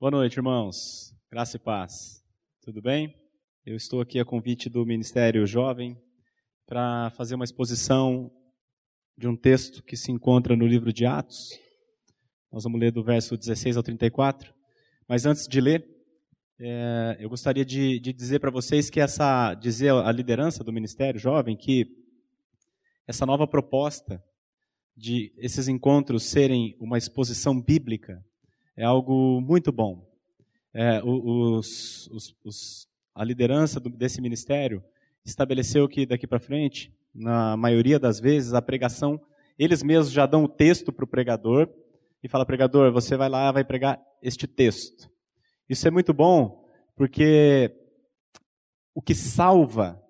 Boa noite, irmãos. Graça e paz. Tudo bem? Eu estou aqui a convite do Ministério Jovem para fazer uma exposição de um texto que se encontra no livro de Atos. Nós vamos ler do verso 16 ao 34. Mas antes de ler, é, eu gostaria de, de dizer para vocês que essa, dizer a liderança do Ministério Jovem que essa nova proposta de esses encontros serem uma exposição bíblica é algo muito bom. É, os, os, os, a liderança desse ministério estabeleceu que daqui para frente, na maioria das vezes, a pregação, eles mesmos já dão o texto para o pregador e fala, pregador, você vai lá vai pregar este texto. Isso é muito bom, porque o que salva,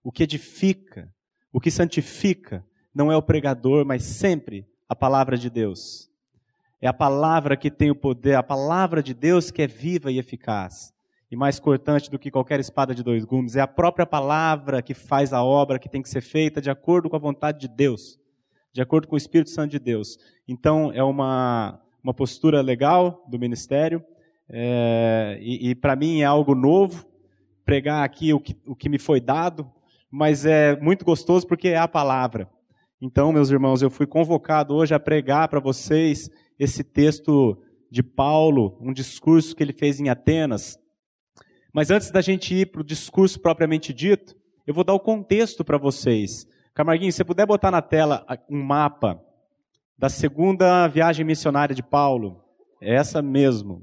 o que edifica, o que santifica, não é o pregador, mas sempre a palavra de Deus. É a palavra que tem o poder, a palavra de Deus que é viva e eficaz. E mais cortante do que qualquer espada de dois gumes, é a própria palavra que faz a obra que tem que ser feita de acordo com a vontade de Deus, de acordo com o Espírito Santo de Deus. Então, é uma, uma postura legal do ministério, é, e, e para mim é algo novo, pregar aqui o que, o que me foi dado, mas é muito gostoso porque é a palavra. Então, meus irmãos, eu fui convocado hoje a pregar para vocês esse texto de Paulo, um discurso que ele fez em Atenas. Mas antes da gente ir para o discurso propriamente dito, eu vou dar o contexto para vocês. Camarguinho, se você puder botar na tela um mapa da segunda viagem missionária de Paulo, é essa mesmo.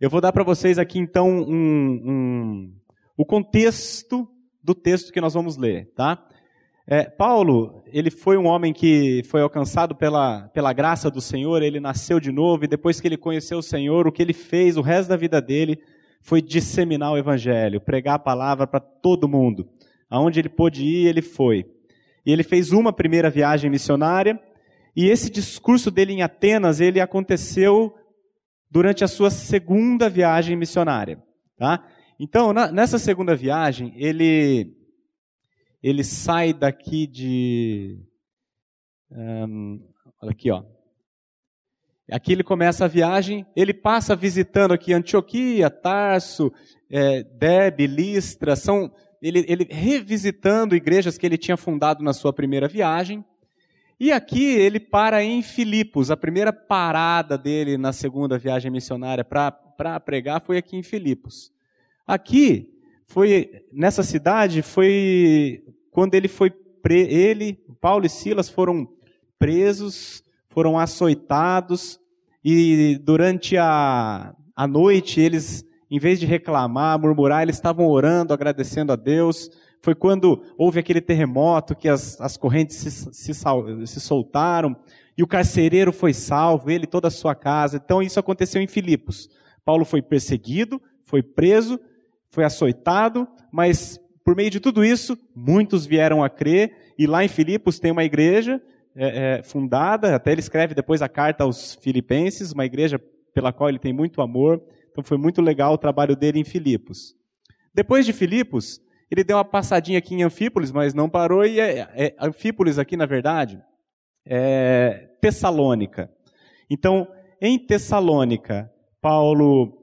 Eu vou dar para vocês aqui então um, um, o contexto do texto que nós vamos ler, tá? É, Paulo, ele foi um homem que foi alcançado pela, pela graça do Senhor, ele nasceu de novo, e depois que ele conheceu o Senhor, o que ele fez o resto da vida dele foi disseminar o Evangelho, pregar a palavra para todo mundo. Aonde ele pôde ir, ele foi. E ele fez uma primeira viagem missionária, e esse discurso dele em Atenas, ele aconteceu durante a sua segunda viagem missionária. Tá? Então, na, nessa segunda viagem, ele ele sai daqui de. Um, olha aqui, ó. Aqui ele começa a viagem, ele passa visitando aqui Antioquia, Tarso, é, Debe, Listra, são ele, ele revisitando igrejas que ele tinha fundado na sua primeira viagem. E aqui ele para em Filipos, a primeira parada dele na segunda viagem missionária para pregar foi aqui em Filipos. Aqui foi nessa cidade foi quando ele foi pre... ele, Paulo e Silas foram presos, foram açoitados e durante a, a noite eles, em vez de reclamar, murmurar, eles estavam orando, agradecendo a Deus. Foi quando houve aquele terremoto que as, as correntes se, se, se soltaram e o carcereiro foi salvo, ele e toda a sua casa. Então isso aconteceu em Filipos. Paulo foi perseguido, foi preso, foi açoitado, mas por meio de tudo isso, muitos vieram a crer, e lá em Filipos tem uma igreja é, é, fundada, até ele escreve depois a carta aos filipenses, uma igreja pela qual ele tem muito amor, então foi muito legal o trabalho dele em Filipos. Depois de Filipos, ele deu uma passadinha aqui em Anfípolis, mas não parou, e é, é, Anfípolis aqui, na verdade, é Tessalônica. Então, em Tessalônica, Paulo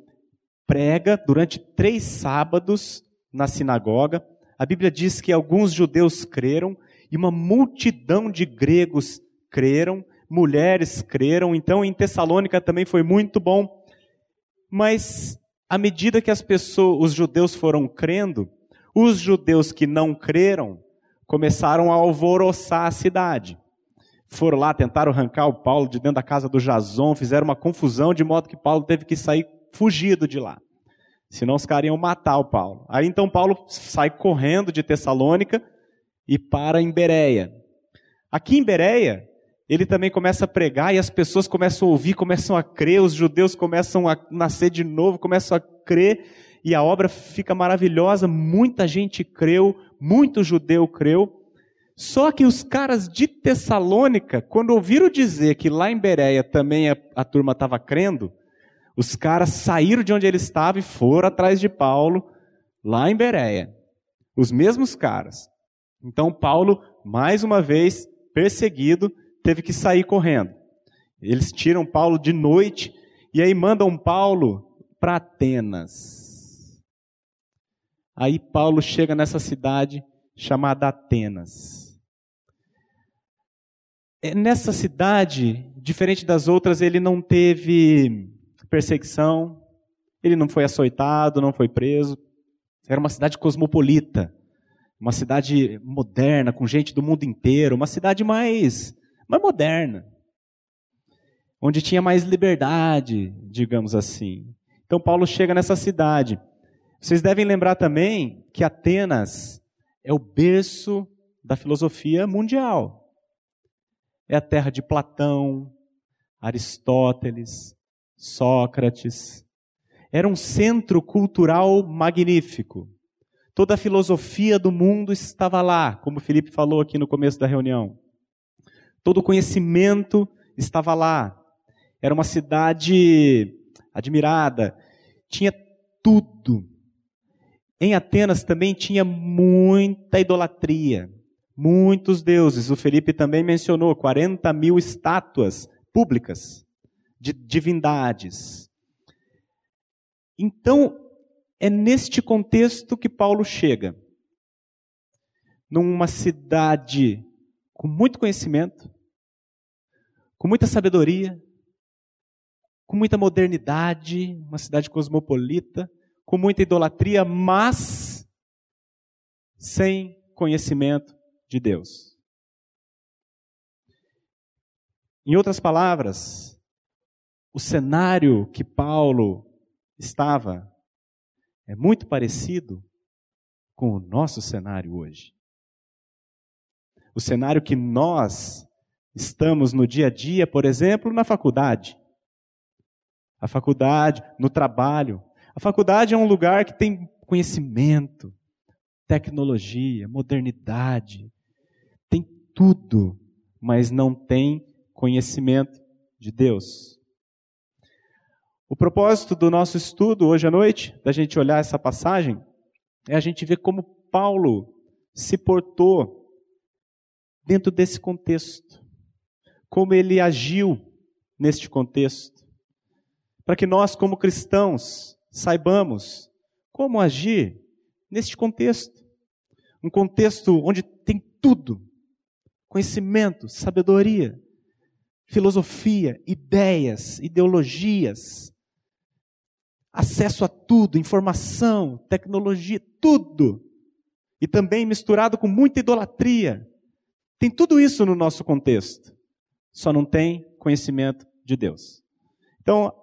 prega durante três sábados na sinagoga. A Bíblia diz que alguns judeus creram e uma multidão de gregos creram, mulheres creram. Então, em Tessalônica também foi muito bom. Mas, à medida que as pessoas, os judeus foram crendo, os judeus que não creram começaram a alvoroçar a cidade. Foram lá, tentaram arrancar o Paulo de dentro da casa do Jason, fizeram uma confusão, de modo que Paulo teve que sair fugido de lá. Senão os caras iam matar o Paulo. Aí então Paulo sai correndo de Tessalônica e para em Bereia. Aqui em Bereia, ele também começa a pregar e as pessoas começam a ouvir, começam a crer, os judeus começam a nascer de novo, começam a crer e a obra fica maravilhosa. Muita gente creu, muito judeu creu. Só que os caras de Tessalônica, quando ouviram dizer que lá em Bereia também a, a turma estava crendo, os caras saíram de onde ele estava e foram atrás de Paulo, lá em Bereia. Os mesmos caras. Então, Paulo, mais uma vez, perseguido, teve que sair correndo. Eles tiram Paulo de noite E aí mandam Paulo para Atenas. Aí Paulo chega nessa cidade chamada Atenas. É, nessa cidade, diferente das outras, ele não teve perseguição, ele não foi açoitado, não foi preso. Era uma cidade cosmopolita, uma cidade moderna, com gente do mundo inteiro, uma cidade mais, mais moderna, onde tinha mais liberdade, digamos assim. Então Paulo chega nessa cidade. Vocês devem lembrar também que Atenas é o berço da filosofia mundial. É a terra de Platão, Aristóteles, Sócrates. Era um centro cultural magnífico. Toda a filosofia do mundo estava lá, como Felipe falou aqui no começo da reunião. Todo o conhecimento estava lá. Era uma cidade admirada. Tinha tudo. Em Atenas também tinha muita idolatria muitos deuses. O Felipe também mencionou 40 mil estátuas públicas de divindades. Então, é neste contexto que Paulo chega. Numa cidade com muito conhecimento, com muita sabedoria, com muita modernidade, uma cidade cosmopolita, com muita idolatria, mas sem conhecimento de Deus. Em outras palavras, o cenário que Paulo estava é muito parecido com o nosso cenário hoje. O cenário que nós estamos no dia a dia, por exemplo, na faculdade. A faculdade, no trabalho. A faculdade é um lugar que tem conhecimento, tecnologia, modernidade, tudo, mas não tem conhecimento de Deus. O propósito do nosso estudo hoje à noite, da gente olhar essa passagem, é a gente ver como Paulo se portou dentro desse contexto, como ele agiu neste contexto, para que nós, como cristãos, saibamos como agir neste contexto. Um contexto onde tem tudo. Conhecimento, sabedoria, filosofia, ideias, ideologias, acesso a tudo, informação, tecnologia, tudo. E também misturado com muita idolatria. Tem tudo isso no nosso contexto. Só não tem conhecimento de Deus. Então,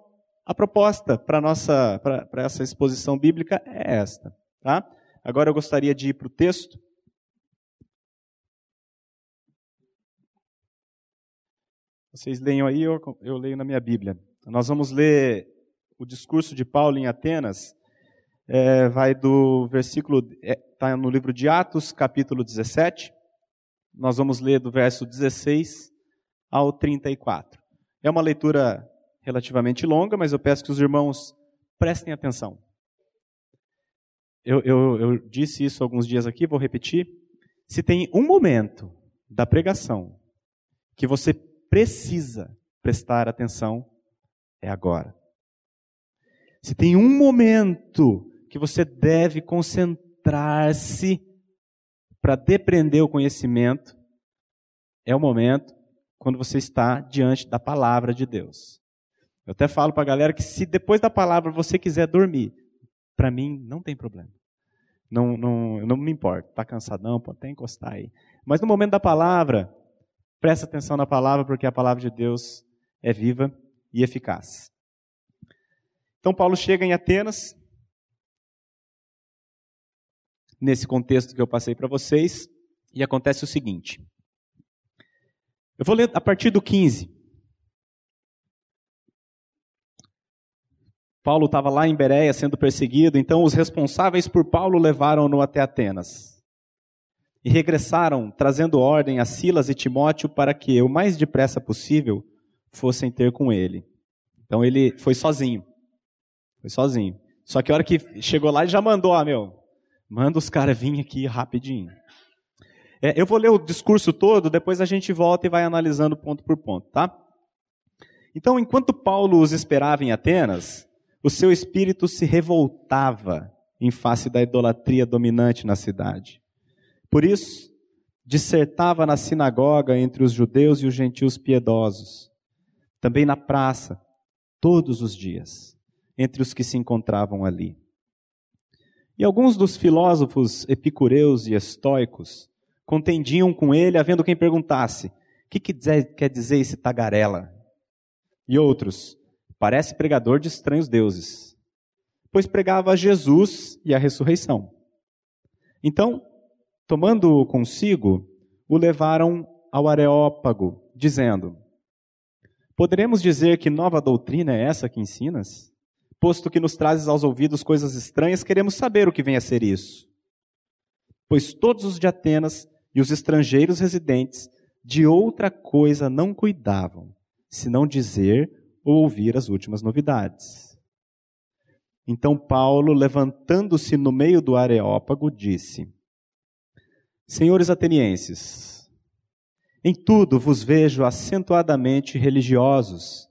a proposta para nossa para essa exposição bíblica é esta, tá? Agora eu gostaria de ir para o texto Vocês leiam aí, eu, eu leio na minha Bíblia. Nós vamos ler o discurso de Paulo em Atenas. É, vai do versículo, está é, tá no livro de Atos, capítulo 17. Nós vamos ler do verso 16 ao 34. É uma leitura relativamente longa, mas eu peço que os irmãos prestem atenção. Eu, eu, eu disse isso alguns dias aqui, vou repetir. Se tem um momento da pregação que você precisa prestar atenção é agora. Se tem um momento que você deve concentrar-se para depreender o conhecimento, é o momento quando você está diante da palavra de Deus. Eu até falo para a galera que se depois da palavra você quiser dormir, para mim não tem problema. Não, não, não me importa. Está cansadão, pode até encostar aí. Mas no momento da palavra, Presta atenção na palavra, porque a palavra de Deus é viva e eficaz. Então, Paulo chega em Atenas, nesse contexto que eu passei para vocês, e acontece o seguinte. Eu vou ler a partir do 15. Paulo estava lá em Bereia sendo perseguido, então os responsáveis por Paulo levaram-no até Atenas e regressaram, trazendo ordem a Silas e Timóteo para que, o mais depressa possível, fossem ter com ele. Então ele foi sozinho. Foi sozinho. Só que a hora que chegou lá, ele já mandou, ah, meu, manda os caras virem aqui rapidinho. É, eu vou ler o discurso todo, depois a gente volta e vai analisando ponto por ponto, tá? Então, enquanto Paulo os esperava em Atenas, o seu espírito se revoltava em face da idolatria dominante na cidade. Por isso, dissertava na sinagoga entre os judeus e os gentios piedosos, também na praça, todos os dias, entre os que se encontravam ali. E alguns dos filósofos epicureus e estoicos contendiam com ele, havendo quem perguntasse: o que, que quer dizer esse tagarela? E outros: parece pregador de estranhos deuses, pois pregava Jesus e a ressurreição. Então, tomando-o consigo, o levaram ao Areópago, dizendo: Poderemos dizer que nova doutrina é essa que ensinas? Posto que nos trazes aos ouvidos coisas estranhas, queremos saber o que vem a ser isso. Pois todos os de Atenas e os estrangeiros residentes de outra coisa não cuidavam, senão dizer ou ouvir as últimas novidades. Então Paulo, levantando-se no meio do Areópago, disse: Senhores atenienses, em tudo vos vejo acentuadamente religiosos,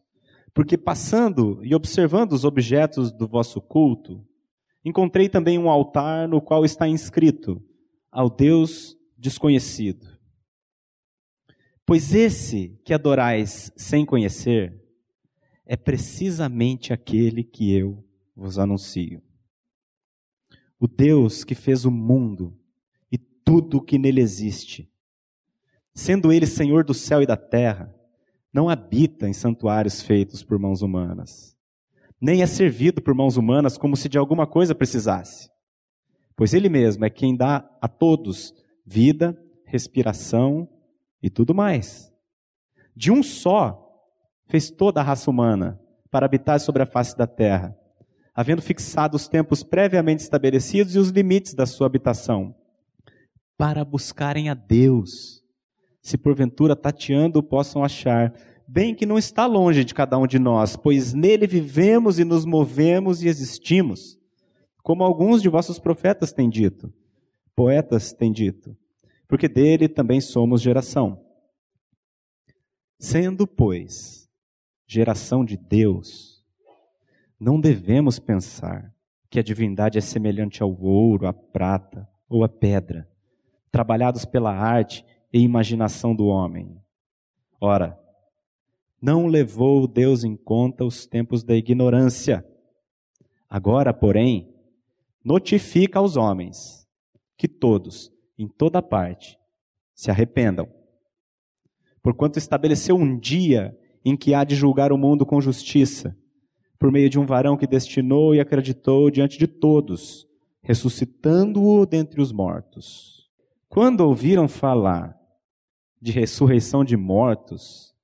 porque passando e observando os objetos do vosso culto, encontrei também um altar no qual está inscrito ao Deus desconhecido. Pois esse que adorais sem conhecer é precisamente aquele que eu vos anuncio. O Deus que fez o mundo tudo o que nele existe. Sendo ele Senhor do céu e da terra, não habita em santuários feitos por mãos humanas, nem é servido por mãos humanas como se de alguma coisa precisasse. Pois ele mesmo é quem dá a todos vida, respiração e tudo mais. De um só fez toda a raça humana para habitar sobre a face da terra, havendo fixado os tempos previamente estabelecidos e os limites da sua habitação para buscarem a Deus. Se porventura tateando possam achar, bem que não está longe de cada um de nós, pois nele vivemos e nos movemos e existimos, como alguns de vossos profetas têm dito, poetas têm dito, porque dele também somos geração. Sendo, pois, geração de Deus, não devemos pensar que a divindade é semelhante ao ouro, à prata ou à pedra trabalhados pela arte e imaginação do homem. Ora, não levou Deus em conta os tempos da ignorância. Agora, porém, notifica aos homens que todos, em toda parte, se arrependam. Porquanto estabeleceu um dia em que há de julgar o mundo com justiça, por meio de um varão que destinou e acreditou diante de todos, ressuscitando-o dentre os mortos quando ouviram falar de ressurreição de mortos,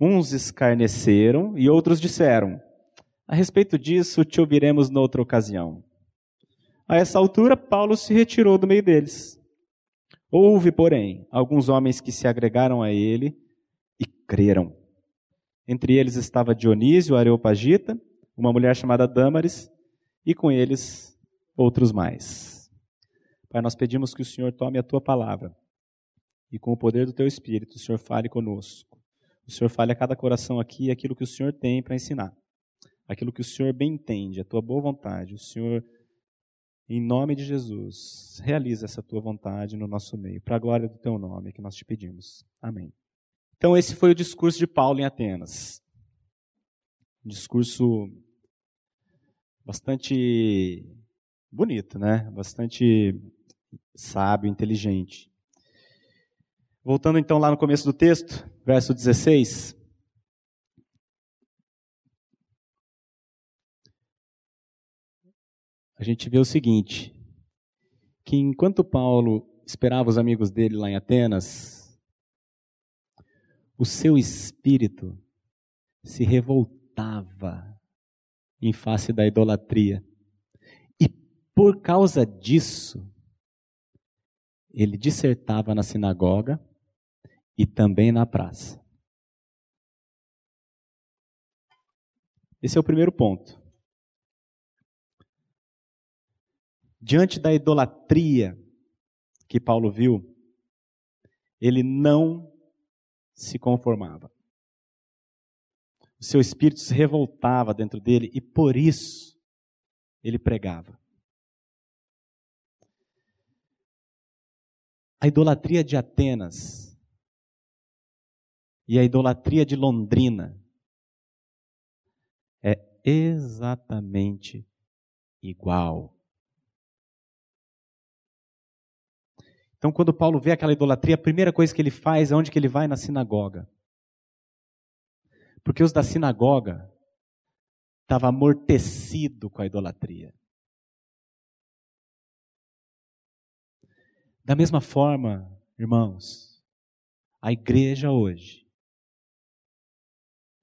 uns escarneceram e outros disseram: A respeito disso te ouviremos noutra ocasião. A essa altura, Paulo se retirou do meio deles. Houve, porém, alguns homens que se agregaram a ele e creram. Entre eles estava Dionísio, Areopagita, uma mulher chamada Dâmaris, e com eles outros mais. Pai, nós pedimos que o Senhor tome a tua palavra e com o poder do teu Espírito, o Senhor fale conosco. O Senhor fale a cada coração aqui aquilo que o Senhor tem para ensinar, aquilo que o Senhor bem entende, a tua boa vontade. O Senhor, em nome de Jesus, realiza essa tua vontade no nosso meio, para a glória do teu nome que nós te pedimos. Amém. Então, esse foi o discurso de Paulo em Atenas. Um discurso bastante bonito, né? Bastante sábio, inteligente. Voltando então lá no começo do texto, verso 16. A gente vê o seguinte: que enquanto Paulo esperava os amigos dele lá em Atenas, o seu espírito se revoltava em face da idolatria. E por causa disso, ele dissertava na sinagoga e também na praça. Esse é o primeiro ponto. Diante da idolatria que Paulo viu, ele não se conformava. o seu espírito se revoltava dentro dele e por isso ele pregava. A idolatria de Atenas e a idolatria de Londrina é exatamente igual. Então, quando Paulo vê aquela idolatria, a primeira coisa que ele faz é onde que ele vai? Na sinagoga. Porque os da sinagoga estavam amortecido com a idolatria. Da mesma forma, irmãos, a igreja hoje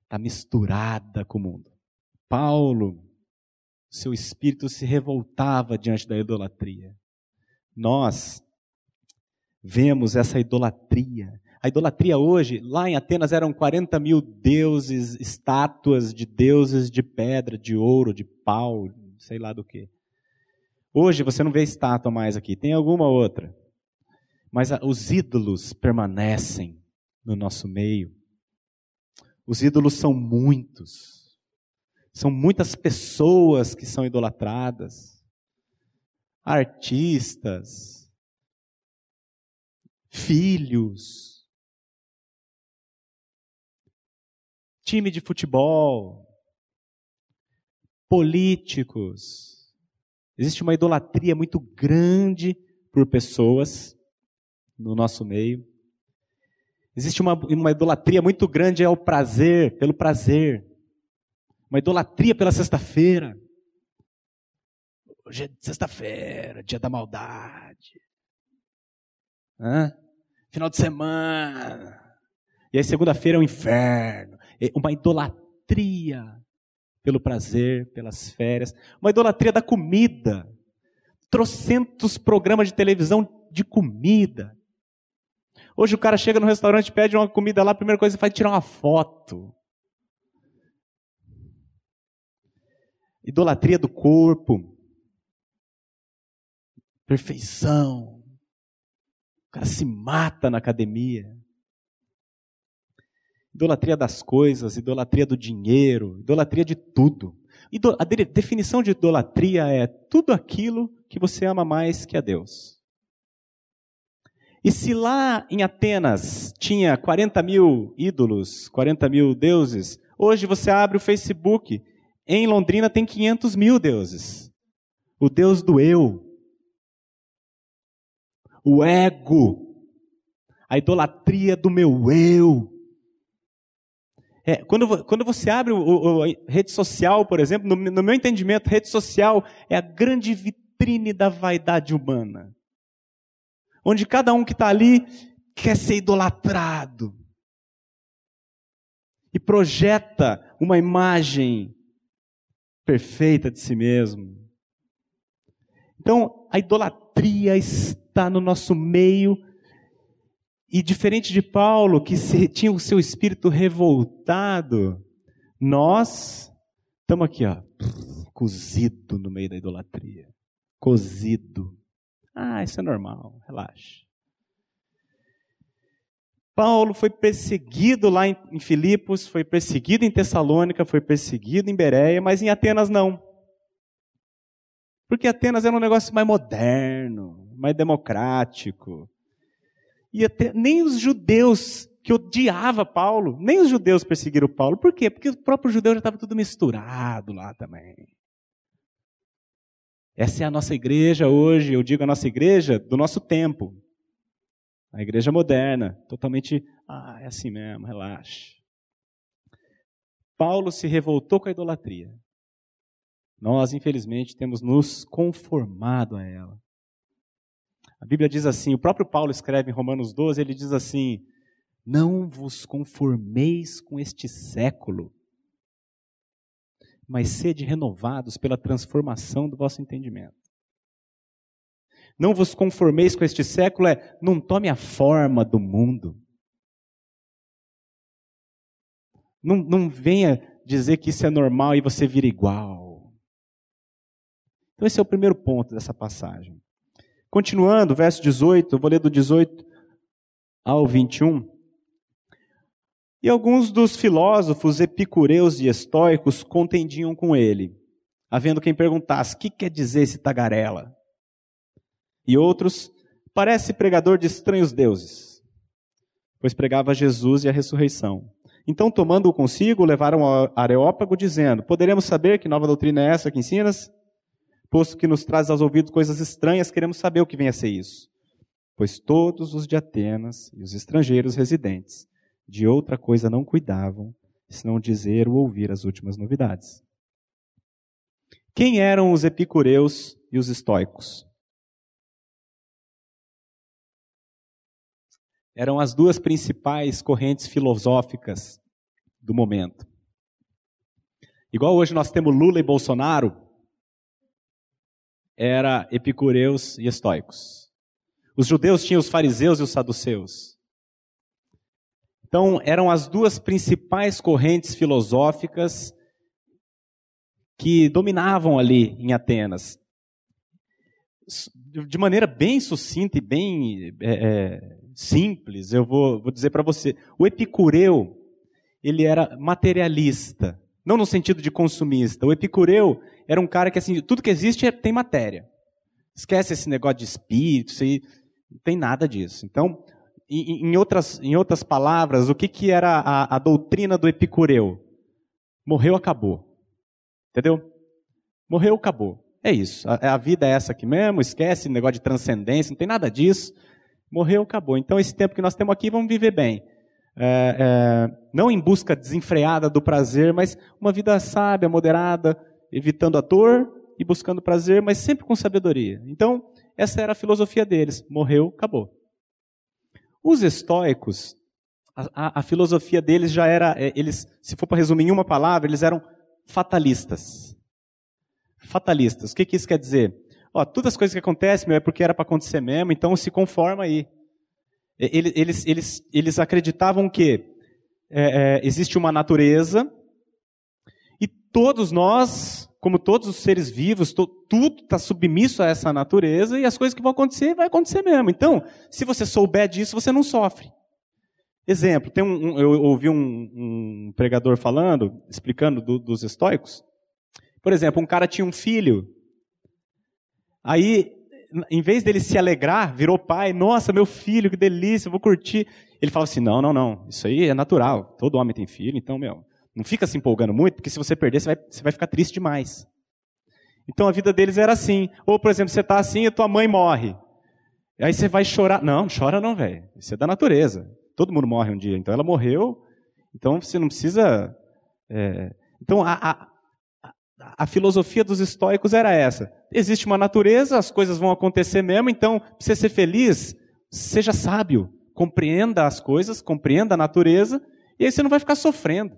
está misturada com o mundo. Paulo, seu espírito se revoltava diante da idolatria. Nós vemos essa idolatria. A idolatria hoje, lá em Atenas, eram 40 mil deuses, estátuas de deuses de pedra, de ouro, de pau, sei lá do que. Hoje você não vê estátua mais aqui, tem alguma outra. Mas os ídolos permanecem no nosso meio. Os ídolos são muitos. São muitas pessoas que são idolatradas. Artistas, filhos, time de futebol, políticos. Existe uma idolatria muito grande por pessoas no nosso meio. Existe uma, uma idolatria muito grande ao prazer, pelo prazer. Uma idolatria pela sexta-feira. Hoje é sexta-feira, dia da maldade. Hã? Final de semana. E aí segunda-feira é o um inferno. É uma idolatria pelo prazer, pelas férias. Uma idolatria da comida. Trocentos programas de televisão de comida. Hoje o cara chega no restaurante, pede uma comida lá, a primeira coisa que faz é tirar uma foto. Idolatria do corpo. Perfeição. O cara se mata na academia. Idolatria das coisas, idolatria do dinheiro, idolatria de tudo. A definição de idolatria é tudo aquilo que você ama mais que a Deus. E se lá em Atenas tinha 40 mil ídolos, 40 mil deuses, hoje você abre o Facebook, em Londrina tem 500 mil deuses. O Deus do eu, o ego, a idolatria do meu eu. É, quando, quando você abre o, o, a rede social, por exemplo, no, no meu entendimento, rede social é a grande vitrine da vaidade humana onde cada um que está ali quer ser idolatrado e projeta uma imagem perfeita de si mesmo. Então, a idolatria está no nosso meio. E diferente de Paulo, que tinha o seu espírito revoltado, nós estamos aqui, ó, cozido no meio da idolatria. Cozido. Ah, isso é normal, relaxa. Paulo foi perseguido lá em Filipos, foi perseguido em Tessalônica, foi perseguido em Bereia, mas em Atenas não. Porque Atenas era um negócio mais moderno, mais democrático. E até, nem os judeus que odiava Paulo, nem os judeus perseguiram Paulo. Por quê? Porque o próprio judeu já estava tudo misturado lá também. Essa é a nossa igreja hoje, eu digo a nossa igreja do nosso tempo. A igreja moderna, totalmente, ah, é assim mesmo, relaxa. Paulo se revoltou com a idolatria. Nós, infelizmente, temos nos conformado a ela. A Bíblia diz assim, o próprio Paulo escreve em Romanos 12, ele diz assim: Não vos conformeis com este século, mas sede renovados pela transformação do vosso entendimento. Não vos conformeis com este século, é não tome a forma do mundo. Não, não venha dizer que isso é normal e você vira igual. Então, esse é o primeiro ponto dessa passagem. Continuando, verso 18, eu vou ler do 18 ao 21. E alguns dos filósofos epicureus e estoicos contendiam com ele, havendo quem perguntasse: que quer dizer esse tagarela? E outros, parece pregador de estranhos deuses, pois pregava Jesus e a ressurreição. Então, tomando-o consigo, levaram ao Areópago, dizendo: Poderemos saber que nova doutrina é essa que ensinas? Posto que nos traz aos ouvidos coisas estranhas, queremos saber o que vem a ser isso. Pois todos os de Atenas e os estrangeiros residentes de outra coisa não cuidavam, senão dizer ou ouvir as últimas novidades. Quem eram os epicureus e os estoicos? Eram as duas principais correntes filosóficas do momento. Igual hoje nós temos Lula e Bolsonaro, era epicureus e estoicos. Os judeus tinham os fariseus e os saduceus. Então, eram as duas principais correntes filosóficas que dominavam ali em Atenas. De maneira bem sucinta e bem é, é, simples, eu vou, vou dizer para você: o epicureu, ele era materialista, não no sentido de consumista. O epicureu era um cara que, assim, tudo que existe é, tem matéria. Esquece esse negócio de espírito, não tem nada disso. Então, em, outras, em outras palavras, o que, que era a, a doutrina do epicureu? Morreu, acabou. Entendeu? Morreu, acabou. É isso. A, a, vida é essa aqui mesmo, esquece negócio de transcendência, não tem nada disso. Morreu, acabou. Então, esse tempo que nós temos aqui, vamos viver bem. É, é, não em busca desenfreada do prazer, mas uma vida sábia, moderada, evitando a dor e buscando prazer, mas sempre com sabedoria. Então, essa era a filosofia deles. Morreu, acabou. Os estoicos, a, a, a filosofia deles já era, é, eles, se for para resumir em uma palavra, eles eram fatalistas. Fatalistas. O que, que isso quer dizer? Ó, todas as coisas que acontecem, meu, é porque era para acontecer mesmo, então se conforma aí. Eles, eles, eles acreditavam que é, é, existe uma natureza e todos nós, como todos os seres vivos, to, tudo está submisso a essa natureza e as coisas que vão acontecer, vai acontecer mesmo. Então, se você souber disso, você não sofre. Exemplo, tem um, um, eu ouvi um, um, pregador falando, explicando do, dos estoicos. Por exemplo, um cara tinha um filho. Aí, em vez dele se alegrar, virou pai. Nossa, meu filho, que delícia, vou curtir. Ele fala assim: não, não, não. Isso aí é natural. Todo homem tem filho, então, meu, não fica se empolgando muito, porque se você perder, você vai, você vai ficar triste demais. Então a vida deles era assim. Ou, por exemplo, você está assim e tua mãe morre. Aí você vai chorar. Não, chora não, velho. Isso é da natureza. Todo mundo morre um dia. Então ela morreu. Então você não precisa. É... Então a, a, a, filosofia dos estoicos era essa: existe uma natureza, as coisas vão acontecer mesmo. Então, para você ser feliz, seja sábio, compreenda as coisas, compreenda a natureza, e aí você não vai ficar sofrendo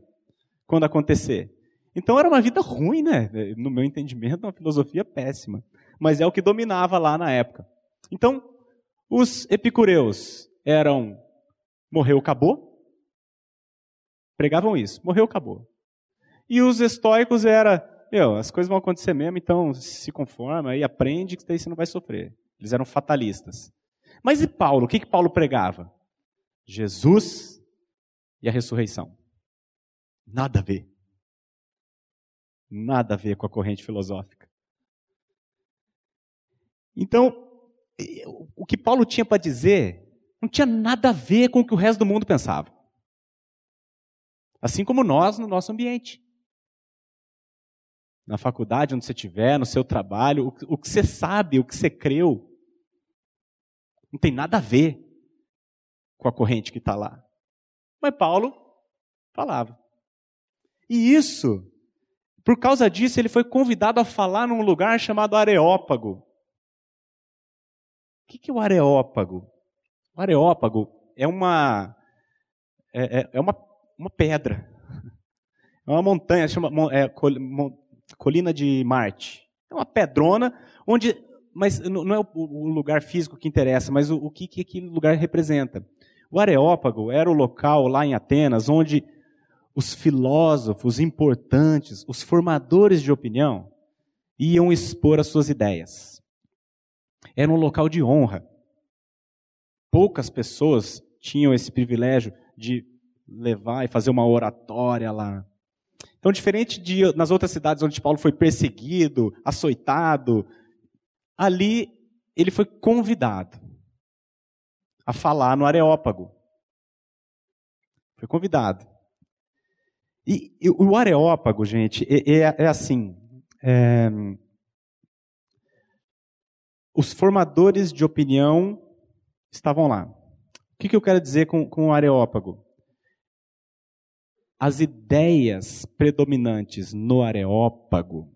quando acontecer. Então era uma vida ruim, né? No meu entendimento, uma filosofia péssima. Mas é o que dominava lá na época. Então, os epicureus eram morreu, acabou. Pregavam isso, morreu, acabou. E os estoicos era, meu, as coisas vão acontecer mesmo, então se conforma e aprende que daí você não vai sofrer. Eles eram fatalistas. Mas e Paulo? O que, que Paulo pregava? Jesus e a ressurreição. Nada a ver. Nada a ver com a corrente filosófica. Então, o que Paulo tinha para dizer não tinha nada a ver com o que o resto do mundo pensava. Assim como nós no nosso ambiente. Na faculdade, onde você estiver, no seu trabalho, o que você sabe, o que você creu, não tem nada a ver com a corrente que está lá. Mas Paulo falava. E isso, por causa disso, ele foi convidado a falar num lugar chamado Areópago. O que é o Areópago? O Areópago é uma, é, é, é uma, uma pedra. É uma montanha, chama é, Colina de Marte. É uma pedrona onde. Mas não é o lugar físico que interessa, mas o, o que, que aquele lugar representa. O Areópago era o local lá em Atenas onde os filósofos importantes, os formadores de opinião, iam expor as suas ideias. Era um local de honra. Poucas pessoas tinham esse privilégio de levar e fazer uma oratória lá. Então, diferente de nas outras cidades onde Paulo foi perseguido, açoitado, ali ele foi convidado a falar no Areópago. Foi convidado. E, e o Areópago, gente, é, é, é assim. É, os formadores de opinião estavam lá. O que, que eu quero dizer com, com o Areópago? As ideias predominantes no Areópago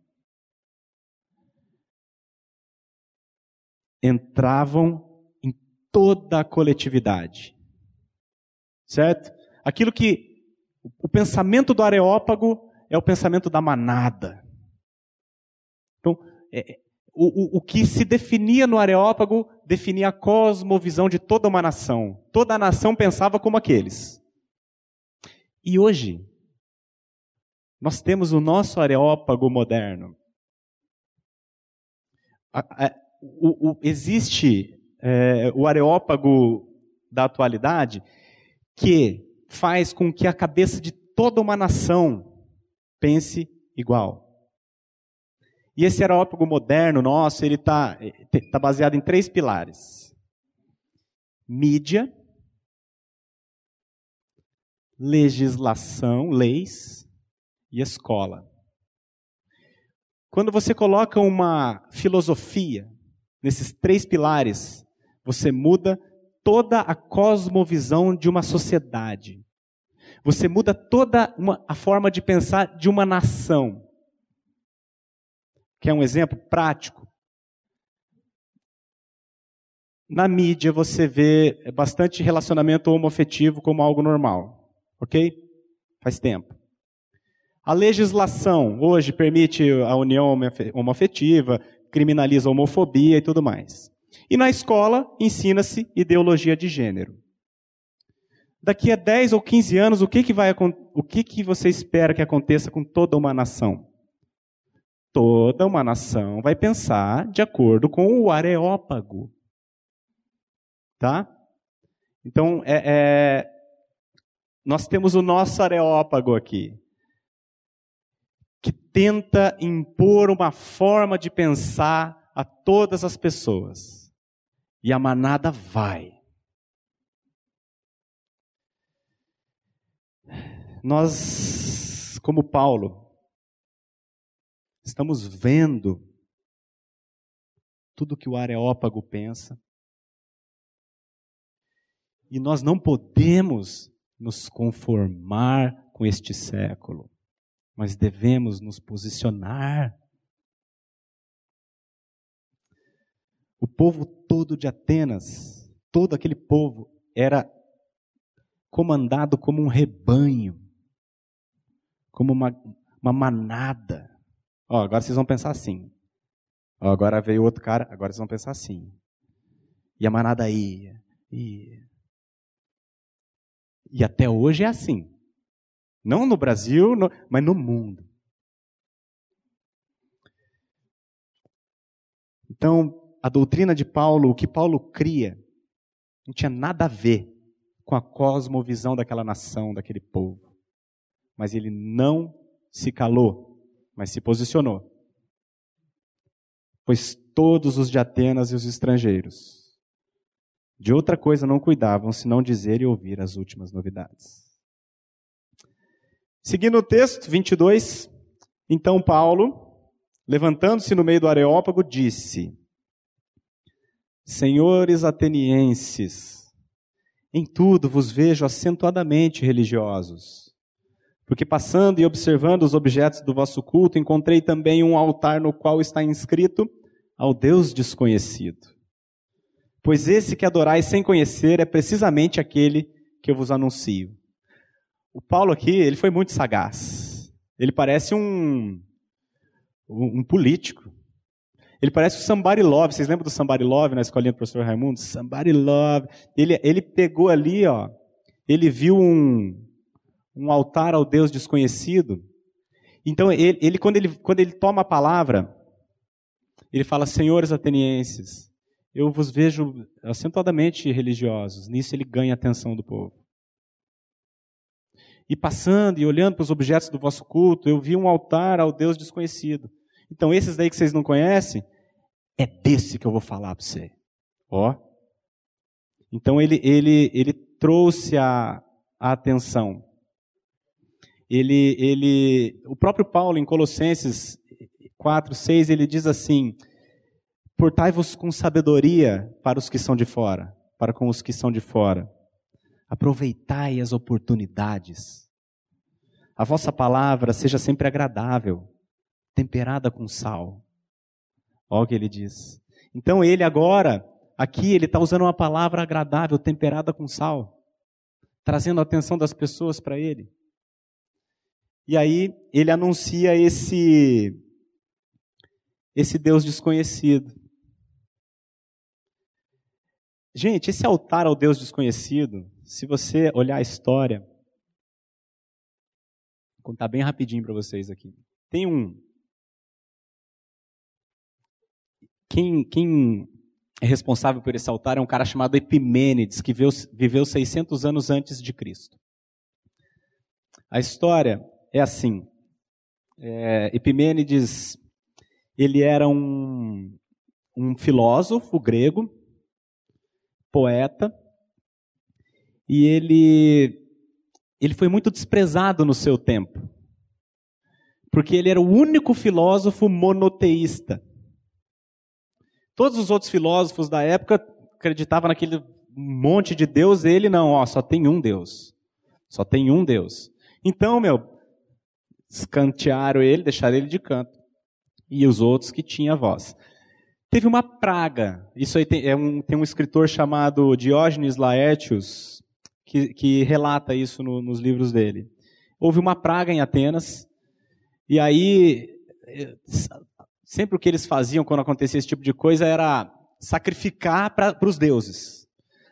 entravam em toda a coletividade. Certo? Aquilo que o pensamento do Areópago é o pensamento da manada. Então, é, o, o, o que se definia no Areópago definia a cosmovisão de toda uma nação. Toda a nação pensava como aqueles. E hoje, nós temos o nosso Areópago moderno. O, o, existe é, o Areópago da atualidade que faz com que a cabeça de toda uma nação pense igual. E esse aerópago moderno nosso, ele está tá baseado em três pilares: mídia, legislação, leis e escola. Quando você coloca uma filosofia nesses três pilares, você muda toda a cosmovisão de uma sociedade. Você muda toda uma, a forma de pensar de uma nação. Quer um exemplo prático? Na mídia você vê bastante relacionamento homoafetivo como algo normal, ok? Faz tempo. A legislação hoje permite a união homoafetiva, criminaliza a homofobia e tudo mais. E na escola ensina-se ideologia de gênero. Daqui a 10 ou 15 anos, o que, que, vai, o que, que você espera que aconteça com toda uma nação? Toda uma nação vai pensar de acordo com o areópago. Tá? Então, é, é, nós temos o nosso areópago aqui, que tenta impor uma forma de pensar a todas as pessoas. E a manada vai. Nós, como Paulo, Estamos vendo tudo que o Areópago pensa. E nós não podemos nos conformar com este século, mas devemos nos posicionar. O povo todo de Atenas, todo aquele povo, era comandado como um rebanho, como uma, uma manada. Ó, agora vocês vão pensar assim. Ó, agora veio outro cara, agora vocês vão pensar assim. E a manada ia, ia. E até hoje é assim. Não no Brasil, no, mas no mundo. Então, a doutrina de Paulo, o que Paulo cria, não tinha nada a ver com a cosmovisão daquela nação, daquele povo. Mas ele não se calou mas se posicionou. Pois todos os de Atenas e os estrangeiros de outra coisa não cuidavam, senão dizer e ouvir as últimas novidades. Seguindo o texto, 22, então Paulo, levantando-se no meio do Areópago, disse: Senhores atenienses, em tudo vos vejo acentuadamente religiosos. Porque passando e observando os objetos do vosso culto, encontrei também um altar no qual está inscrito ao Deus desconhecido. Pois esse que adorais sem conhecer é precisamente aquele que eu vos anuncio. O Paulo aqui, ele foi muito sagaz. Ele parece um, um político. Ele parece o Somebody Love. Vocês lembram do Somebody Love na escolinha do professor Raimundo? Somebody Love. Ele, ele pegou ali, ó. Ele viu um, um altar ao Deus desconhecido. Então, ele, ele, quando, ele, quando ele toma a palavra, ele fala: Senhores atenienses, eu vos vejo acentuadamente religiosos. Nisso ele ganha a atenção do povo. E passando e olhando para os objetos do vosso culto, eu vi um altar ao Deus desconhecido. Então, esses daí que vocês não conhecem, é desse que eu vou falar para você. Ó. Então, ele, ele, ele trouxe a, a atenção. Ele, ele, o próprio Paulo, em Colossenses 4, 6, ele diz assim: Portai-vos com sabedoria para os que são de fora, para com os que são de fora. Aproveitai as oportunidades. A vossa palavra seja sempre agradável, temperada com sal. Olha o que ele diz. Então ele agora, aqui, ele está usando uma palavra agradável, temperada com sal, trazendo a atenção das pessoas para ele. E aí ele anuncia esse esse Deus desconhecido. Gente, esse altar ao Deus desconhecido, se você olhar a história, vou contar bem rapidinho para vocês aqui. Tem um. Quem, quem é responsável por esse altar é um cara chamado Epimênides, que viveu, viveu 600 anos antes de Cristo. A história é assim. É, Epimênides, ele era um, um filósofo grego, poeta, e ele, ele foi muito desprezado no seu tempo, porque ele era o único filósofo monoteísta. Todos os outros filósofos da época acreditavam naquele monte de Deus, ele não, ó, só tem um Deus. Só tem um Deus. Então, meu, escantearam ele, deixaram ele de canto. E os outros que tinham voz. Teve uma praga. Isso aí tem, é um, tem um escritor chamado Diógenes Laertius que, que relata isso no, nos livros dele. Houve uma praga em Atenas, e aí eh, sempre o que eles faziam quando acontecia esse tipo de coisa era sacrificar para os deuses.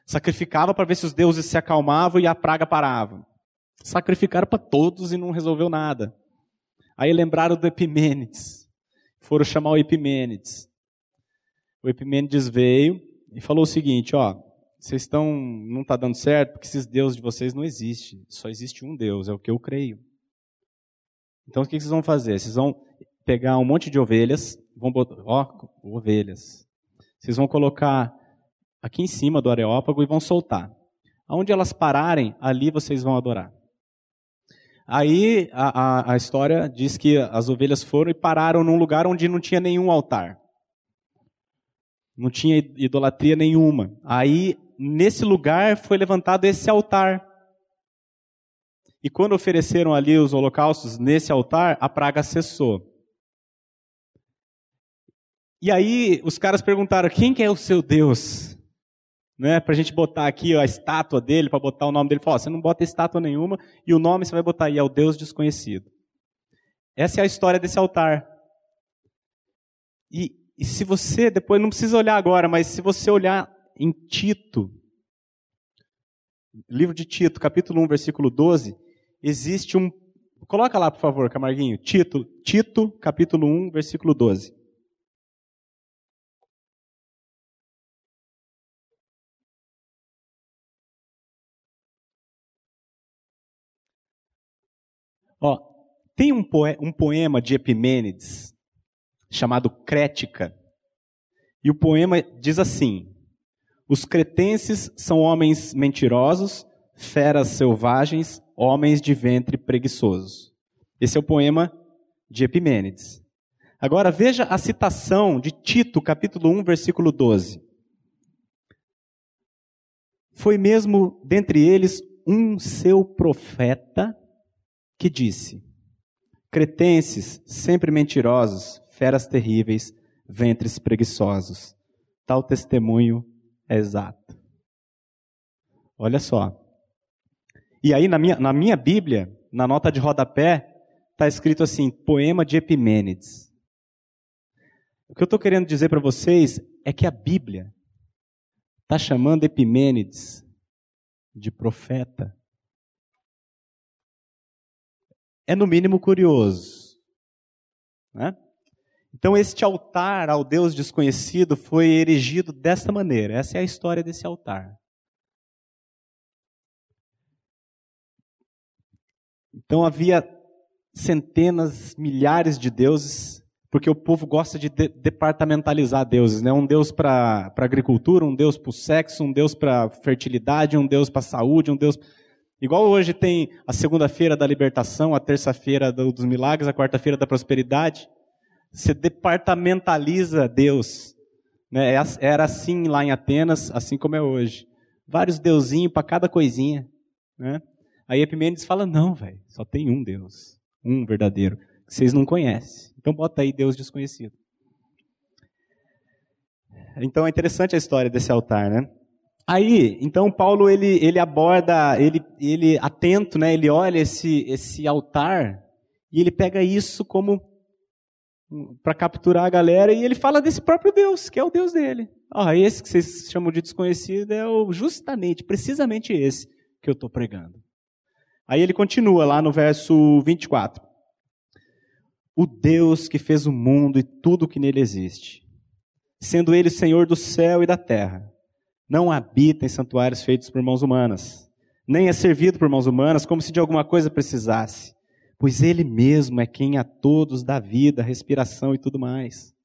Sacrificava para ver se os deuses se acalmavam e a praga parava. Sacrificaram para todos e não resolveu nada. Aí lembraram do Epimênides. Foram chamar o Epimênides o Epimênides veio e falou o seguinte, ó, vocês estão, não está dando certo porque esses deuses de vocês não existem, só existe um Deus, é o que eu creio. Então o que vocês vão fazer? Vocês vão pegar um monte de ovelhas, vão botar, ó, ovelhas. Vocês vão colocar aqui em cima do areópago e vão soltar. Aonde elas pararem, ali vocês vão adorar. Aí a, a, a história diz que as ovelhas foram e pararam num lugar onde não tinha nenhum altar. Não tinha idolatria nenhuma. Aí, nesse lugar, foi levantado esse altar. E quando ofereceram ali os holocaustos nesse altar, a praga cessou. E aí os caras perguntaram: quem que é o seu Deus? Né, para a gente botar aqui a estátua dele, para botar o nome dele. Falou: você não bota estátua nenhuma e o nome você vai botar aí, é o Deus desconhecido. Essa é a história desse altar. E e se você, depois não precisa olhar agora, mas se você olhar em Tito, livro de Tito, capítulo 1, versículo 12, existe um. Coloca lá, por favor, Camarguinho. Tito, Tito, capítulo 1, versículo 12. Ó, tem um, poema de Epimênides chamado Crética. E o poema diz assim: Os cretenses são homens mentirosos, feras selvagens, homens de ventre preguiçoso. Esse é o poema de Epimênides. Agora veja a citação de Tito, capítulo 1, versículo 12. Foi mesmo dentre eles um seu profeta que disse: Cretenses, sempre mentirosos, feras terríveis, ventres preguiçosos. Tal testemunho é exato. Olha só. E aí, na minha, na minha Bíblia, na nota de rodapé, está escrito assim: poema de Epimênides. O que eu estou querendo dizer para vocês é que a Bíblia está chamando Epimênides de profeta. É no mínimo curioso. Né? Então, este altar ao Deus desconhecido foi erigido desta maneira. Essa é a história desse altar. Então havia centenas, milhares de deuses, porque o povo gosta de, de departamentalizar deuses, né? Um deus para agricultura, um deus para o sexo, um deus para fertilidade, um deus para saúde, um deus Igual hoje tem a segunda-feira da libertação, a terça-feira dos milagres, a quarta-feira da prosperidade. Você departamentaliza Deus. Né? É era assim lá em Atenas, assim como é hoje. Vários deusinhos para cada coisinha. Né? Aí Epimênides fala: não, velho, só tem um Deus, um verdadeiro, que vocês não conhecem. Então bota aí Deus desconhecido. Então é interessante a história desse altar, né? Aí, então Paulo ele, ele aborda, ele, ele atento, né? Ele olha esse esse altar e ele pega isso como para capturar a galera e ele fala desse próprio Deus, que é o Deus dele. Ah, esse que vocês chamam de desconhecido é o, justamente, precisamente esse que eu estou pregando. Aí ele continua lá no verso 24. O Deus que fez o mundo e tudo que nele existe, sendo ele Senhor do céu e da terra não habita em santuários feitos por mãos humanas, nem é servido por mãos humanas como se de alguma coisa precisasse, pois Ele mesmo é quem a todos dá vida, respiração e tudo mais.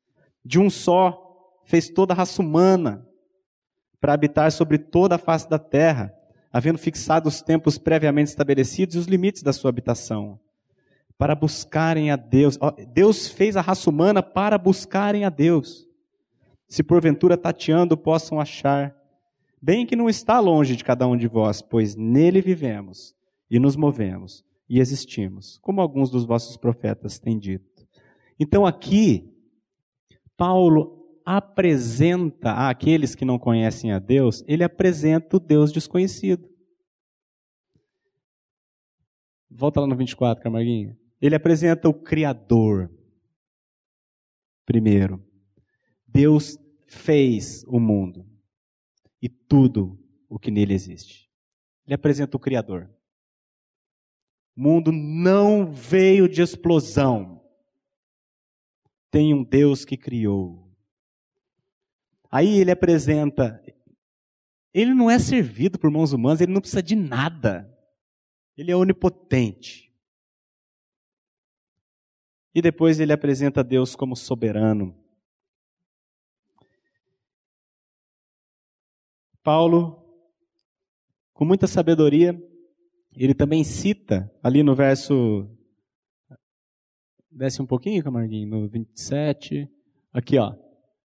De um só fez toda a raça humana para habitar sobre toda a face da terra, havendo fixado os tempos previamente estabelecidos e os limites da sua habitação, para buscarem a Deus. Deus fez a raça humana para buscarem a Deus. Se porventura tateando possam achar bem que não está longe de cada um de vós, pois nele vivemos e nos movemos e existimos, como alguns dos vossos profetas têm dito. Então aqui, Paulo apresenta àqueles que não conhecem a Deus, ele apresenta o Deus desconhecido. Volta lá no 24, Camarguinha. Ele apresenta o Criador. Primeiro, Deus fez o mundo e tudo o que nele existe. Ele apresenta o Criador. O mundo não veio de explosão. Tem um Deus que criou. Aí ele apresenta. Ele não é servido por mãos humanas, ele não precisa de nada. Ele é onipotente. E depois ele apresenta Deus como soberano. Paulo, com muita sabedoria, ele também cita ali no verso. Desce um pouquinho, Camarguinho, no 27. Aqui, ó.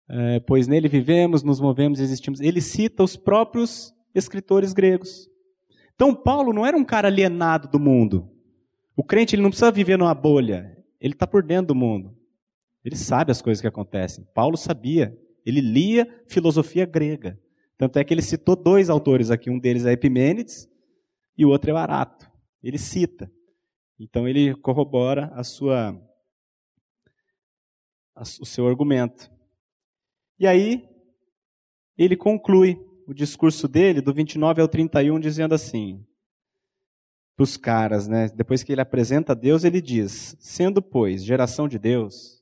É, pois nele vivemos, nos movemos e existimos. Ele cita os próprios escritores gregos. Então, Paulo não era um cara alienado do mundo. O crente ele não precisa viver numa bolha. Ele está por dentro do mundo. Ele sabe as coisas que acontecem. Paulo sabia. Ele lia filosofia grega. Tanto é que ele citou dois autores aqui, um deles é Epimênides e o outro é Barato. Ele cita. Então ele corrobora a sua, a, o seu argumento. E aí ele conclui o discurso dele, do 29 ao 31, dizendo assim: para os caras, né? Depois que ele apresenta Deus, ele diz: sendo, pois, geração de Deus,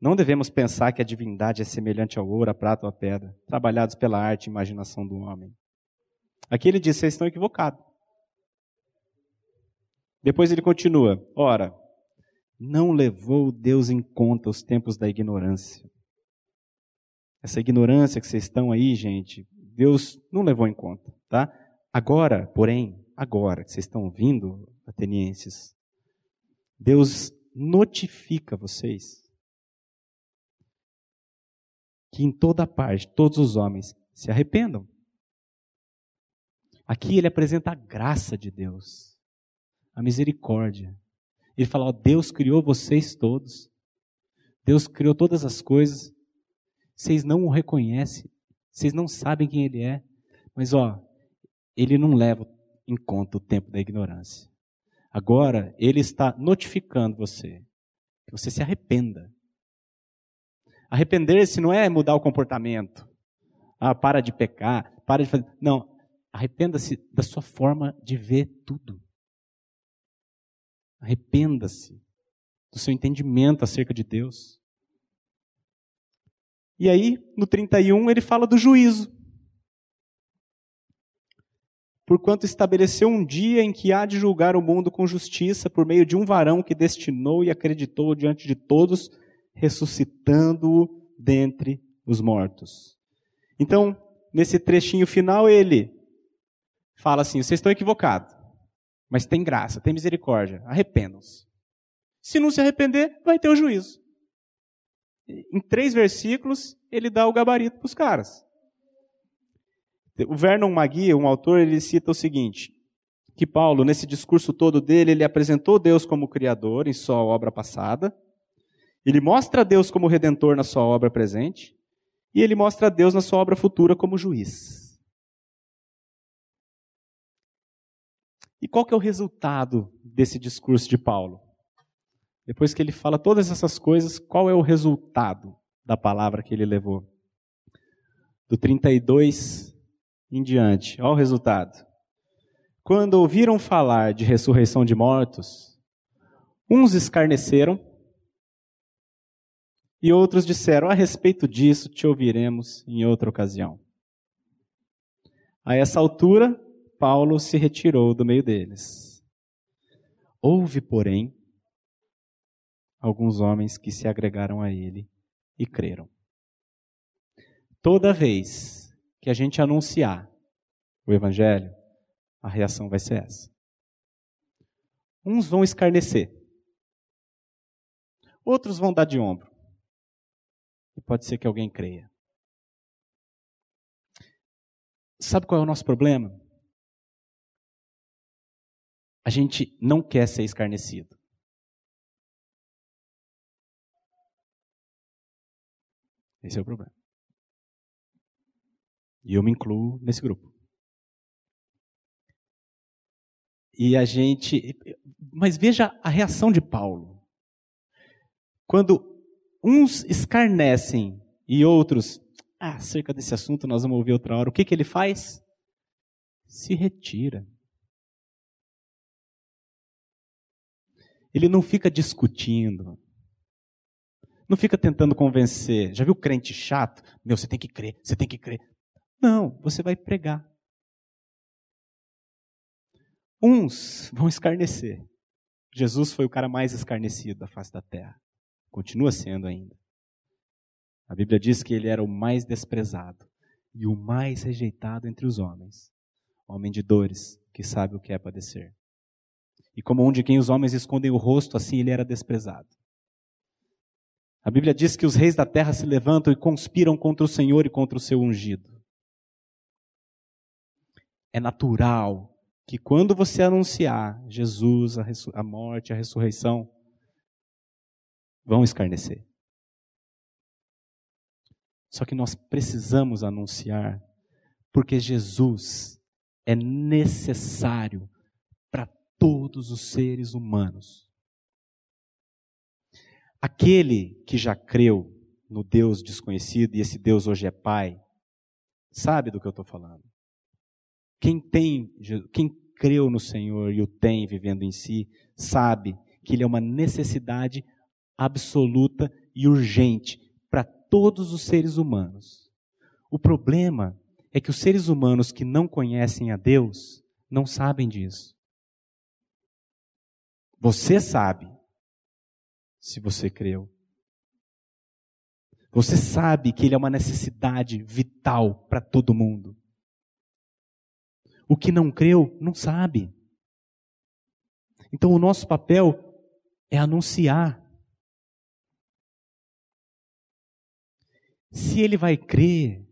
não devemos pensar que a divindade é semelhante ao ouro, a prata ou a pedra, trabalhados pela arte e imaginação do homem. Aqui ele diz: vocês estão equivocados. Depois ele continua: ora, não levou Deus em conta os tempos da ignorância. Essa ignorância que vocês estão aí, gente, Deus não levou em conta, tá? Agora, porém, agora que vocês estão ouvindo, atenienses, Deus notifica vocês que em toda parte todos os homens se arrependam. Aqui ele apresenta a graça de Deus, a misericórdia. Ele fala: ó, Deus criou vocês todos, Deus criou todas as coisas, vocês não o reconhecem, vocês não sabem quem ele é, mas ó, ele não leva em conta o tempo da ignorância. Agora, ele está notificando você que você se arrependa Arrepender-se não é mudar o comportamento. Ah, para de pecar, para de fazer. Não. Arrependa-se da sua forma de ver tudo. Arrependa-se do seu entendimento acerca de Deus. E aí, no 31, ele fala do juízo. porquanto estabeleceu um dia em que há de julgar o mundo com justiça por meio de um varão que destinou e acreditou diante de todos, ressuscitando-o dentre os mortos. Então, nesse trechinho final, ele fala assim: vocês estão equivocados, mas tem graça, tem misericórdia, arrependam-se. Se não se arrepender, vai ter o juízo. Em três versículos, ele dá o gabarito para os caras. O Vernon Magui, um autor, ele cita o seguinte: que Paulo, nesse discurso todo dele, ele apresentou Deus como Criador em sua obra passada, ele mostra Deus como Redentor na sua obra presente, e ele mostra Deus na sua obra futura como juiz. E qual que é o resultado desse discurso de Paulo? Depois que ele fala todas essas coisas, qual é o resultado da palavra que ele levou? Do 32 em diante. Olha o resultado. Quando ouviram falar de ressurreição de mortos, uns escarneceram e outros disseram: A respeito disso te ouviremos em outra ocasião. A essa altura, Paulo se retirou do meio deles. Houve, porém, alguns homens que se agregaram a ele e creram. Toda vez que a gente anunciar o Evangelho, a reação vai ser essa. Uns vão escarnecer, outros vão dar de ombro. E pode ser que alguém creia. Sabe qual é o nosso problema? A gente não quer ser escarnecido. Esse é o problema. E eu me incluo nesse grupo. E a gente. Mas veja a reação de Paulo. Quando uns escarnecem e outros. Ah, acerca desse assunto nós vamos ouvir outra hora. O que, que ele faz? Se retira. Ele não fica discutindo. Não fica tentando convencer. Já viu crente chato? Meu, você tem que crer, você tem que crer. Não, você vai pregar. Uns vão escarnecer. Jesus foi o cara mais escarnecido da face da terra. Continua sendo ainda. A Bíblia diz que ele era o mais desprezado e o mais rejeitado entre os homens. Homem de dores, que sabe o que é padecer. E como um de quem os homens escondem o rosto, assim ele era desprezado. A Bíblia diz que os reis da terra se levantam e conspiram contra o Senhor e contra o seu ungido é natural que quando você anunciar Jesus, a, a morte, a ressurreição, vão escarnecer. Só que nós precisamos anunciar, porque Jesus é necessário para todos os seres humanos. Aquele que já creu no Deus desconhecido, e esse Deus hoje é Pai, sabe do que eu estou falando. Quem tem, quem creu no Senhor e o tem vivendo em si, sabe que ele é uma necessidade absoluta e urgente para todos os seres humanos. O problema é que os seres humanos que não conhecem a Deus não sabem disso. Você sabe, se você creu. Você sabe que ele é uma necessidade vital para todo mundo. O que não creu, não sabe. Então o nosso papel é anunciar. Se ele vai crer,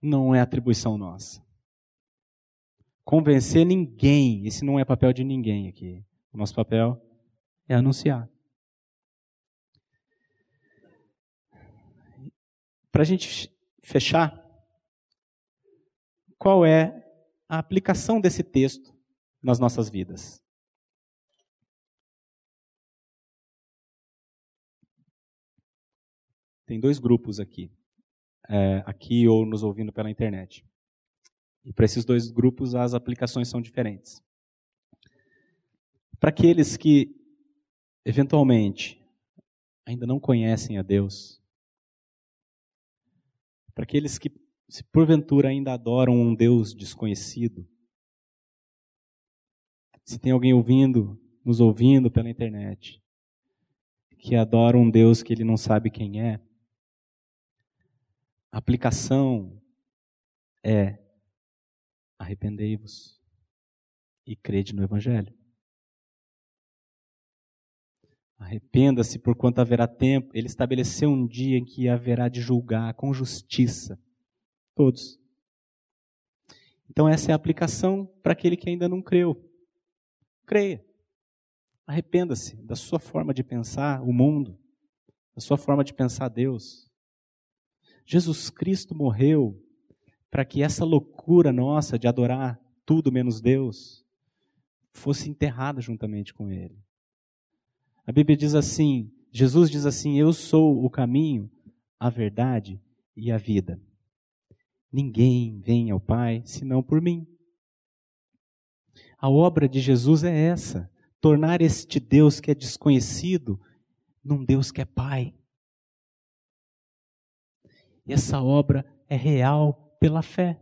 não é atribuição nossa. Convencer ninguém, esse não é papel de ninguém aqui. O nosso papel é anunciar. Para a gente fechar, qual é a aplicação desse texto nas nossas vidas. Tem dois grupos aqui, é, aqui ou nos ouvindo pela internet. E para esses dois grupos as aplicações são diferentes. Para aqueles que eventualmente ainda não conhecem a Deus, para aqueles que se porventura ainda adoram um Deus desconhecido, se tem alguém ouvindo, nos ouvindo pela internet, que adora um Deus que ele não sabe quem é, a aplicação é arrependei-vos e crede no Evangelho. Arrependa-se, porquanto haverá tempo. Ele estabeleceu um dia em que haverá de julgar com justiça todos. Então, essa é a aplicação para aquele que ainda não creu. Creia. Arrependa-se da sua forma de pensar o mundo, da sua forma de pensar Deus. Jesus Cristo morreu para que essa loucura nossa de adorar tudo menos Deus fosse enterrada juntamente com Ele. A Bíblia diz assim: Jesus diz assim: Eu sou o caminho, a verdade e a vida. Ninguém vem ao Pai senão por mim. A obra de Jesus é essa: tornar este Deus que é desconhecido num Deus que é Pai. E essa obra é real pela fé.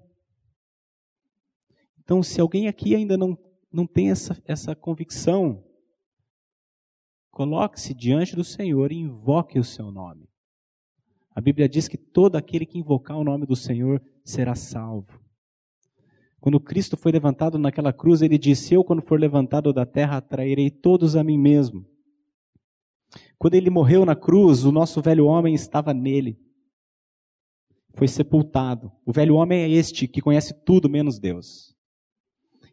Então, se alguém aqui ainda não, não tem essa, essa convicção, coloque-se diante do Senhor e invoque o seu nome. A Bíblia diz que todo aquele que invocar o nome do Senhor será salvo. Quando Cristo foi levantado naquela cruz, ele disse: Eu, quando for levantado da terra, atrairei todos a mim mesmo. Quando ele morreu na cruz, o nosso velho homem estava nele. Foi sepultado. O velho homem é este que conhece tudo menos Deus.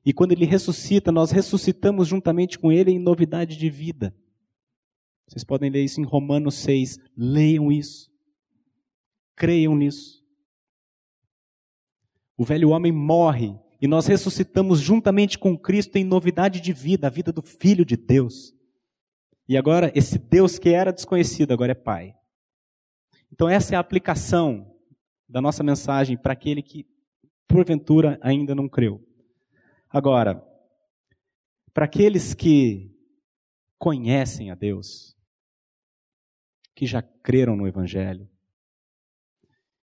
E quando ele ressuscita, nós ressuscitamos juntamente com ele em novidade de vida. Vocês podem ler isso em Romanos 6. Leiam isso. Creiam nisso. O velho homem morre e nós ressuscitamos juntamente com Cristo em novidade de vida, a vida do Filho de Deus. E agora, esse Deus que era desconhecido, agora é Pai. Então, essa é a aplicação da nossa mensagem para aquele que, porventura, ainda não creu. Agora, para aqueles que conhecem a Deus, que já creram no Evangelho,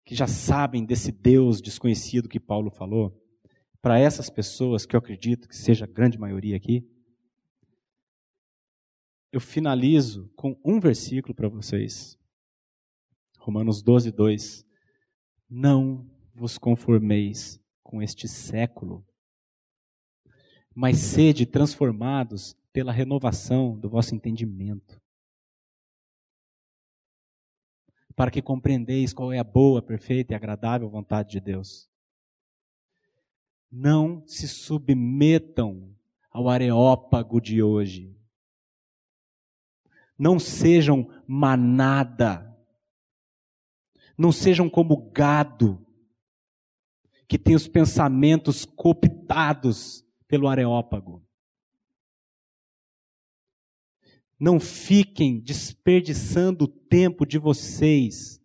que já sabem desse Deus desconhecido que Paulo falou, para essas pessoas, que eu acredito que seja a grande maioria aqui, eu finalizo com um versículo para vocês. Romanos 12, 2. Não vos conformeis com este século, mas sede transformados pela renovação do vosso entendimento, para que compreendeis qual é a boa, perfeita e agradável vontade de Deus. Não se submetam ao areópago de hoje. Não sejam manada. Não sejam como gado que tem os pensamentos cooptados pelo areópago. Não fiquem desperdiçando o tempo de vocês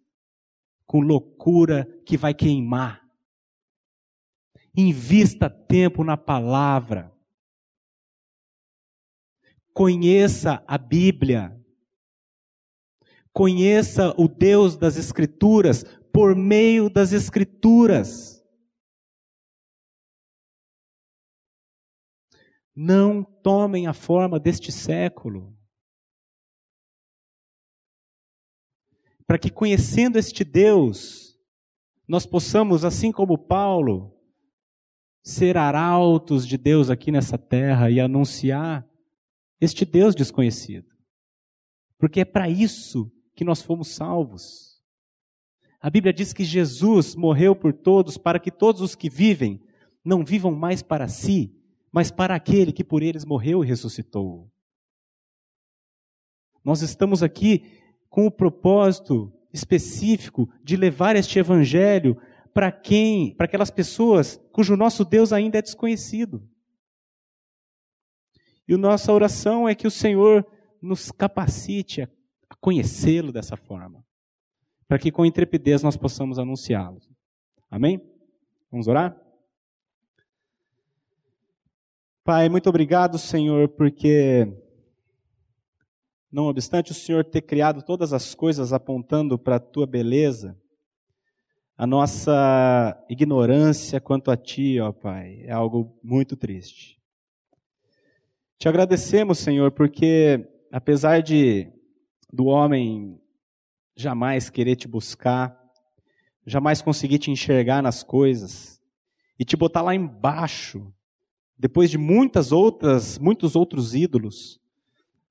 com loucura que vai queimar. Invista tempo na palavra. Conheça a Bíblia. Conheça o Deus das Escrituras por meio das Escrituras. Não tomem a forma deste século. para que conhecendo este Deus, nós possamos, assim como Paulo, ser arautos de Deus aqui nessa terra e anunciar este Deus desconhecido. Porque é para isso que nós fomos salvos. A Bíblia diz que Jesus morreu por todos para que todos os que vivem não vivam mais para si, mas para aquele que por eles morreu e ressuscitou. Nós estamos aqui com o propósito específico de levar este evangelho para quem, para aquelas pessoas cujo nosso Deus ainda é desconhecido. E a nossa oração é que o Senhor nos capacite a conhecê-lo dessa forma, para que com intrepidez nós possamos anunciá-lo. Amém? Vamos orar? Pai, muito obrigado, Senhor, porque não obstante o Senhor ter criado todas as coisas apontando para a tua beleza, a nossa ignorância quanto a Ti, ó Pai, é algo muito triste. Te agradecemos, Senhor, porque apesar de do homem jamais querer te buscar, jamais conseguir te enxergar nas coisas e te botar lá embaixo, depois de muitas outras, muitos outros ídolos,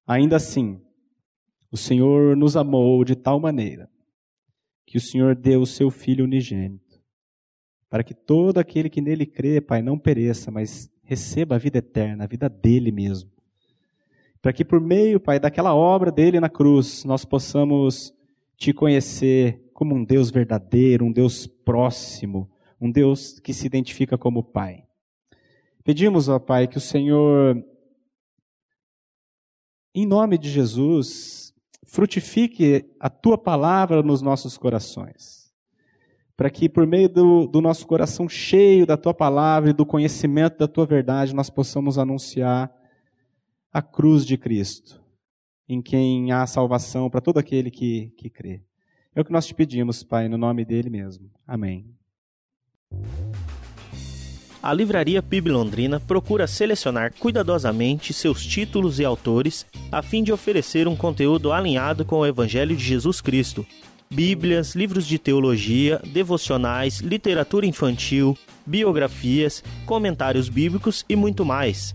ainda assim, o Senhor nos amou de tal maneira que o Senhor deu o seu Filho unigênito, para que todo aquele que nele crê, Pai, não pereça, mas receba a vida eterna, a vida dele mesmo. Para que por meio, Pai, daquela obra dele na cruz, nós possamos te conhecer como um Deus verdadeiro, um Deus próximo, um Deus que se identifica como Pai. Pedimos, ó Pai, que o Senhor, em nome de Jesus, frutifique a tua palavra nos nossos corações. Para que, por meio do, do, nosso coração cheio da tua palavra e do conhecimento da tua verdade, nós possamos anunciar a cruz de Cristo, em quem há salvação para todo aquele que, que crê. É o que nós te pedimos, Pai, no nome dele mesmo. Amém. A Livraria PIB Londrina procura selecionar cuidadosamente seus títulos e autores a fim de oferecer um conteúdo alinhado com o Evangelho de Jesus Cristo. Bíblias, livros de teologia, devocionais, literatura infantil, biografias, comentários bíblicos e muito mais.